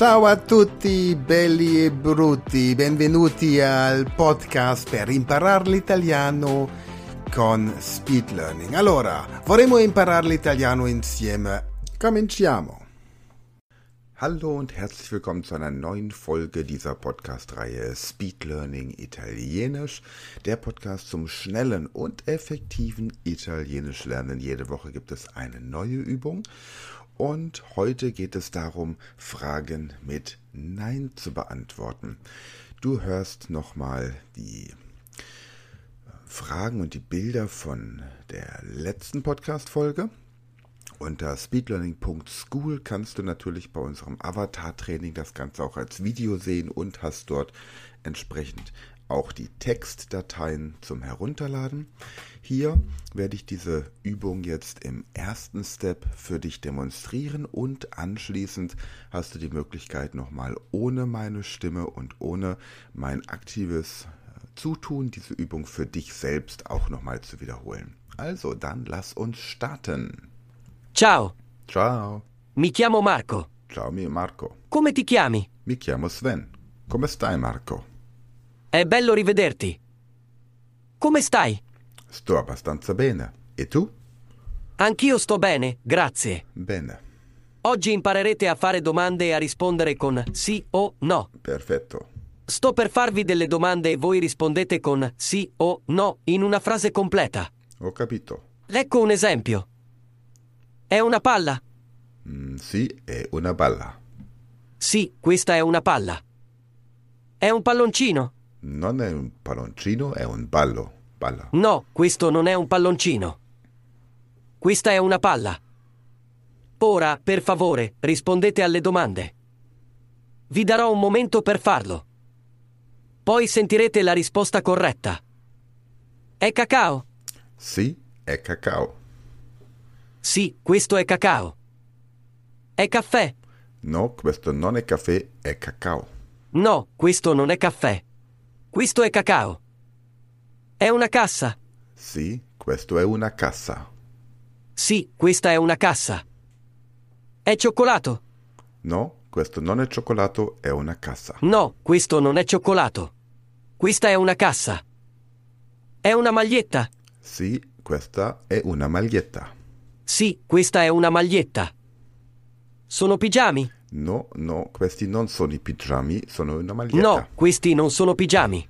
Ciao a tutti belli e brutti, benvenuti al podcast per imparare l'italiano con Speed Learning. Allora, vorremmo imparare l'italiano insieme. Cominciamo. Hallo und herzlich willkommen zu einer neuen Folge dieser Podcast-Reihe Speed Learning Italienisch, der Podcast zum schnellen und effektiven Italienisch lernen. Jede Woche gibt es eine neue Übung und heute geht es darum, Fragen mit Nein zu beantworten. Du hörst nochmal die äh, Fragen und die Bilder von der letzten Podcast-Folge. Unter speedlearning.school kannst du natürlich bei unserem Avatar-Training das Ganze auch als Video sehen und hast dort entsprechend auch die Textdateien zum Herunterladen. Hier werde ich diese Übung jetzt im ersten Step für dich demonstrieren und anschließend hast du die Möglichkeit nochmal ohne meine Stimme und ohne mein aktives äh, Zutun diese Übung für dich selbst auch nochmal zu wiederholen. Also dann lass uns starten. Ciao, Ciao. mi chiamo Marco. Ciao mi Marco. Come ti chiami? Mi chiamo Sven. Come stai Marco? È bello rivederti. Come stai? Sto abbastanza bene. E tu? Anch'io sto bene, grazie. Bene. Oggi imparerete a fare domande e a rispondere con sì o no. Perfetto. Sto per farvi delle domande e voi rispondete con sì o no in una frase completa. Ho capito. Ecco un esempio. È una palla? Mm, sì, è una balla. Sì, questa è una palla. È un palloncino? Non è un palloncino, è un ballo. Balla. No, questo non è un palloncino. Questa è una palla. Ora, per favore, rispondete alle domande. Vi darò un momento per farlo. Poi sentirete la risposta corretta. È cacao? Sì, è cacao. Sì, questo è cacao. È caffè? No, questo non è caffè, è cacao. No, questo non è caffè. Questo è cacao. È una cassa? Sì, questo è una cassa. Sì, questa è una cassa. È cioccolato? No, questo non è cioccolato, è una cassa. No, questo non è cioccolato. Questa è una cassa. È una maglietta? Sì, questa è una maglietta. Sì, questa è una maglietta. Sono pigiami? No, no, questi non sono i pigiami, sono una maglietta. No, questi non sono pigiami.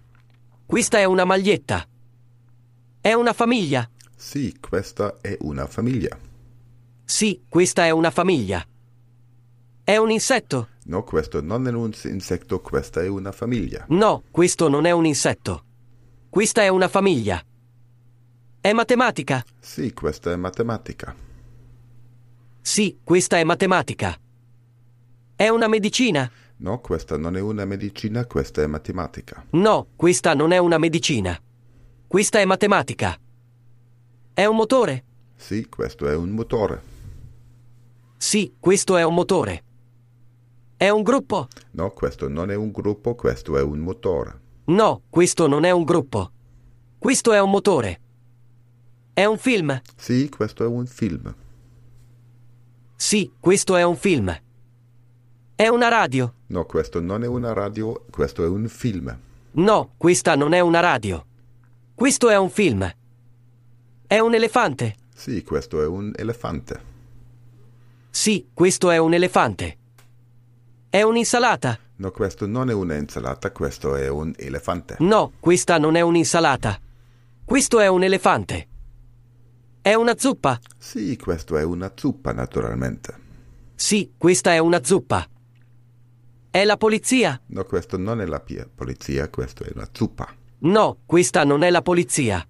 Questa è una maglietta. È una famiglia? Sì, questa è una famiglia. Sì, questa è una famiglia. È un insetto? No, questo non è un insetto, questa è una famiglia. No, questo non è un insetto. Questa è una famiglia. È matematica? Sì, questa è matematica. Sì, questa è matematica. È una medicina? No, questa non è una medicina, questa è matematica. No, questa non è una medicina. Questa è matematica. È un motore? Sì, questo è un motore. Sì, questo è un motore. È un gruppo? No, questo non è un gruppo, questo è un motore. No, questo non è un gruppo. Questo è un motore. È un film? Sì, questo è un film. Sì, questo è un film. È una radio? No, questo non è una radio, questo è un film. No, questa non è una radio. Questo è un film. È un elefante? Sì, questo è un elefante. Sì, questo è un elefante. È un'insalata? No, questo non è un'insalata, questo è un elefante. No, questa non è un'insalata. Questo è un elefante. È una zuppa? Sì, questo è una zuppa, naturalmente. Sì, questa è una zuppa. È la polizia? No, questo non è la polizia, questo è una zuppa. No, questa non è la polizia.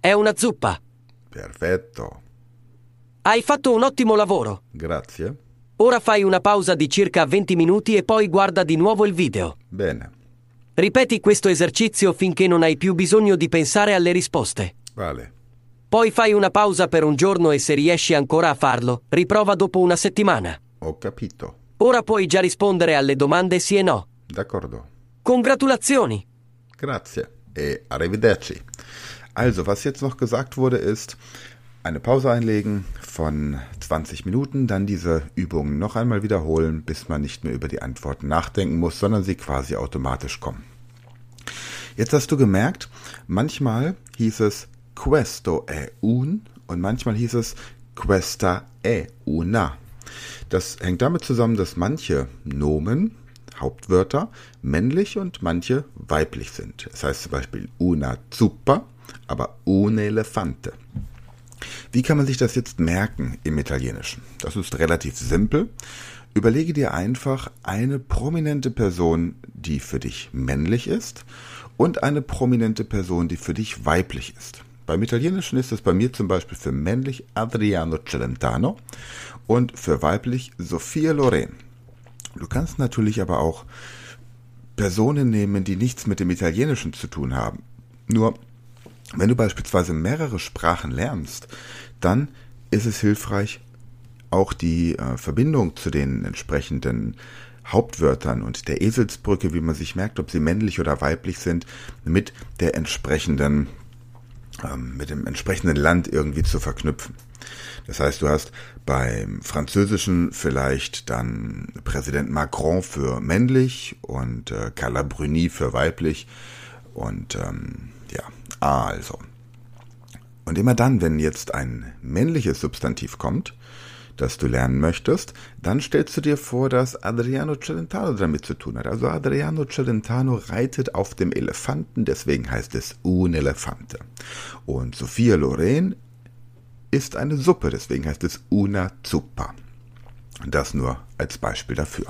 È una zuppa. Perfetto. Hai fatto un ottimo lavoro. Grazie. Ora fai una pausa di circa 20 minuti e poi guarda di nuovo il video. Bene. Ripeti questo esercizio finché non hai più bisogno di pensare alle risposte. Vale. Poi fai una pausa per un giorno e se riesci ancora a farlo, riprova dopo una settimana. Ho capito. Ora puoi già rispondere alle domande sì e no. D'accordo. Congratulazioni! Grazie. E arrivederci. Also, was jetzt noch gesagt wurde, ist, eine Pause einlegen von 20 Minuten, dann diese Übungen noch einmal wiederholen, bis man nicht mehr über die Antworten nachdenken muss, sondern sie quasi automatisch kommen. Jetzt hast du gemerkt, manchmal hieß es questo è un und manchmal hieß es questa è una. Das hängt damit zusammen, dass manche Nomen, Hauptwörter, männlich und manche weiblich sind. Es heißt zum Beispiel una zuppa, aber un elefante. Wie kann man sich das jetzt merken im Italienischen? Das ist relativ simpel. Überlege dir einfach eine prominente Person, die für dich männlich ist und eine prominente Person, die für dich weiblich ist. Beim Italienischen ist es bei mir zum Beispiel für männlich Adriano Celentano und für weiblich Sophia Loren. Du kannst natürlich aber auch Personen nehmen, die nichts mit dem Italienischen zu tun haben. Nur, wenn du beispielsweise mehrere Sprachen lernst, dann ist es hilfreich, auch die äh, Verbindung zu den entsprechenden Hauptwörtern und der Eselsbrücke, wie man sich merkt, ob sie männlich oder weiblich sind, mit der entsprechenden, mit dem entsprechenden Land irgendwie zu verknüpfen. Das heißt, du hast beim Französischen vielleicht dann Präsident Macron für männlich und äh, Carla Bruni für weiblich und ähm, ja, also. Und immer dann, wenn jetzt ein männliches Substantiv kommt, das du lernen möchtest, dann stellst du dir vor, dass Adriano Celentano damit zu tun hat. Also Adriano Celentano reitet auf dem Elefanten, deswegen heißt es un Elefante. Und Sophia Loren ist eine Suppe, deswegen heißt es una zuppa. Das nur als Beispiel dafür.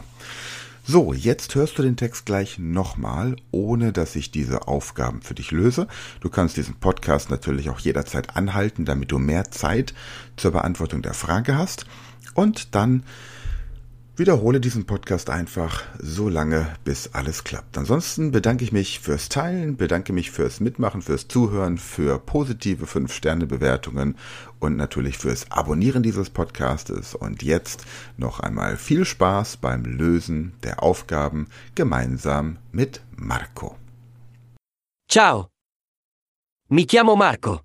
So, jetzt hörst du den Text gleich nochmal, ohne dass ich diese Aufgaben für dich löse. Du kannst diesen Podcast natürlich auch jederzeit anhalten, damit du mehr Zeit zur Beantwortung der Frage hast. Und dann wiederhole diesen Podcast einfach so lange, bis alles klappt. Ansonsten bedanke ich mich fürs Teilen, bedanke mich fürs Mitmachen, fürs Zuhören, für positive 5-Sterne-Bewertungen und natürlich fürs Abonnieren dieses Podcastes. Und jetzt noch einmal viel Spaß beim Lösen der Aufgaben gemeinsam mit Marco. Ciao. Mi chiamo Marco.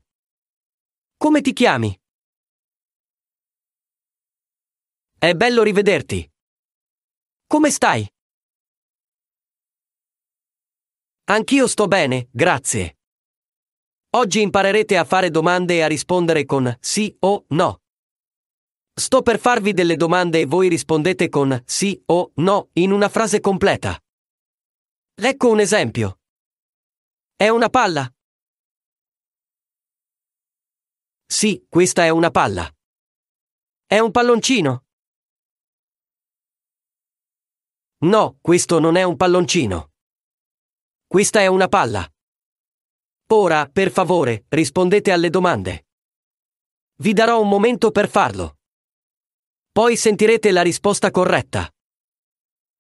Come ti chiami? È bello rivederti. Come stai? Anch'io sto bene, grazie. Oggi imparerete a fare domande e a rispondere con sì o no. Sto per farvi delle domande e voi rispondete con sì o no in una frase completa. Ecco un esempio. È una palla? Sì, questa è una palla. È un palloncino? No, questo non è un palloncino. Questa è una palla. Ora, per favore, rispondete alle domande. Vi darò un momento per farlo. Poi sentirete la risposta corretta.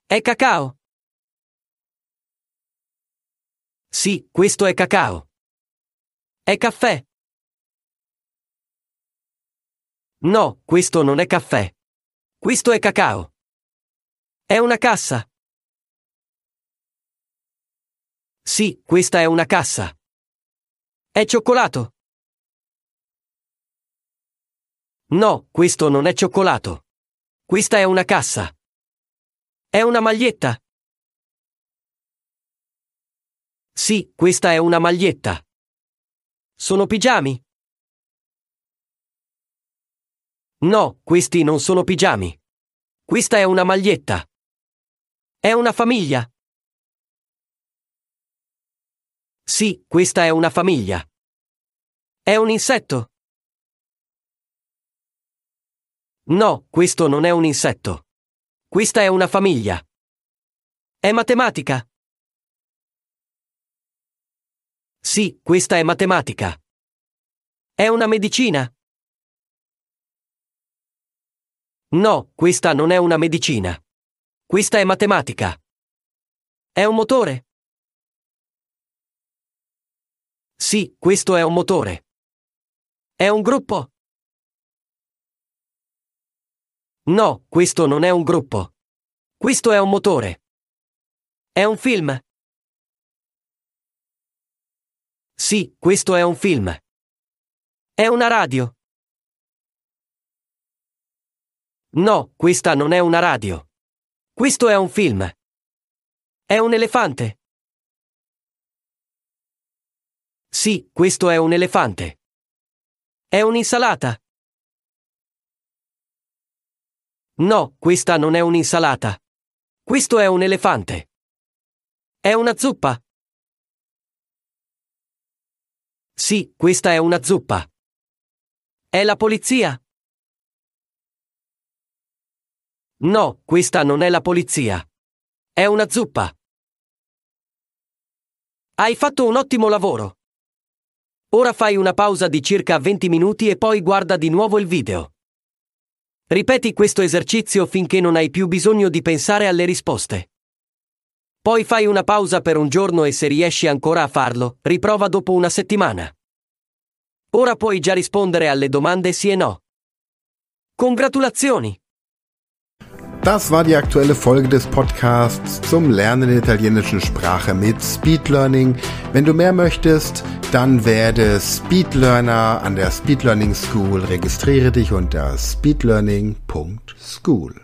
È cacao? Sì, questo è cacao. È caffè? No, questo non è caffè. Questo è cacao. È una cassa. Sì, questa è una cassa. È cioccolato. No, questo non è cioccolato. Questa è una cassa. È una maglietta. Sì, questa è una maglietta. Sono pigiami? No, questi non sono pigiami. Questa è una maglietta. È una famiglia. Sì, questa è una famiglia. È un insetto. No, questo non è un insetto. Questa è una famiglia. È matematica. Sì, questa è matematica. È una medicina. No, questa non è una medicina. Questa è matematica. È un motore? Sì, questo è un motore. È un gruppo? No, questo non è un gruppo. Questo è un motore. È un film? Sì, questo è un film. È una radio? No, questa non è una radio. Questo è un film. È un elefante. Sì, questo è un elefante. È un'insalata. No, questa non è un'insalata. Questo è un elefante. È una zuppa. Sì, questa è una zuppa. È la polizia? No, questa non è la polizia. È una zuppa. Hai fatto un ottimo lavoro. Ora fai una pausa di circa 20 minuti e poi guarda di nuovo il video. Ripeti questo esercizio finché non hai più bisogno di pensare alle risposte. Poi fai una pausa per un giorno e se riesci ancora a farlo, riprova dopo una settimana. Ora puoi già rispondere alle domande sì e no. Congratulazioni! Das war die aktuelle Folge des Podcasts zum Lernen der italienischen Sprache mit Speed Learning. Wenn du mehr möchtest, dann werde Speedlearner an der Speed Learning School. Registriere dich unter speedlearning.school.